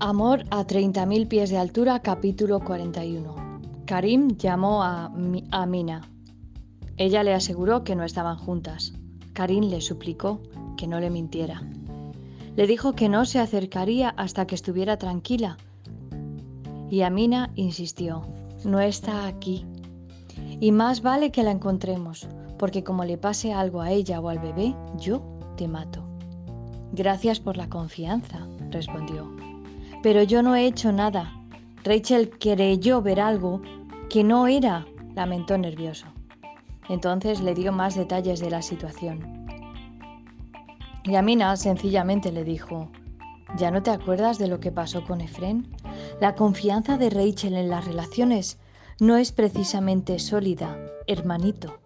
Amor a 30.000 pies de altura, capítulo 41. Karim llamó a, a Mina. Ella le aseguró que no estaban juntas. Karim le suplicó que no le mintiera. Le dijo que no se acercaría hasta que estuviera tranquila. Y Amina insistió, no está aquí. Y más vale que la encontremos, porque como le pase algo a ella o al bebé, yo te mato. Gracias por la confianza, respondió. Pero yo no he hecho nada. Rachel creyó ver algo que no era, lamentó nervioso. Entonces le dio más detalles de la situación. Y Amina sencillamente le dijo, ¿ya no te acuerdas de lo que pasó con Efren? La confianza de Rachel en las relaciones no es precisamente sólida, hermanito.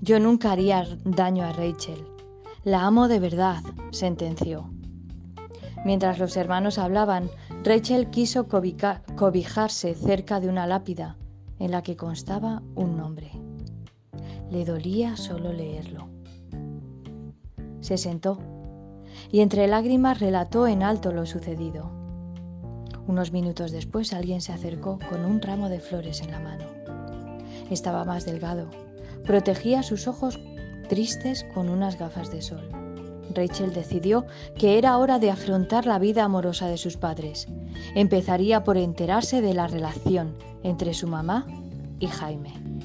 Yo nunca haría daño a Rachel. La amo de verdad, sentenció. Mientras los hermanos hablaban, Rachel quiso cobijarse cerca de una lápida en la que constaba un nombre. Le dolía solo leerlo. Se sentó y entre lágrimas relató en alto lo sucedido. Unos minutos después alguien se acercó con un ramo de flores en la mano. Estaba más delgado. Protegía sus ojos tristes con unas gafas de sol. Rachel decidió que era hora de afrontar la vida amorosa de sus padres. Empezaría por enterarse de la relación entre su mamá y Jaime.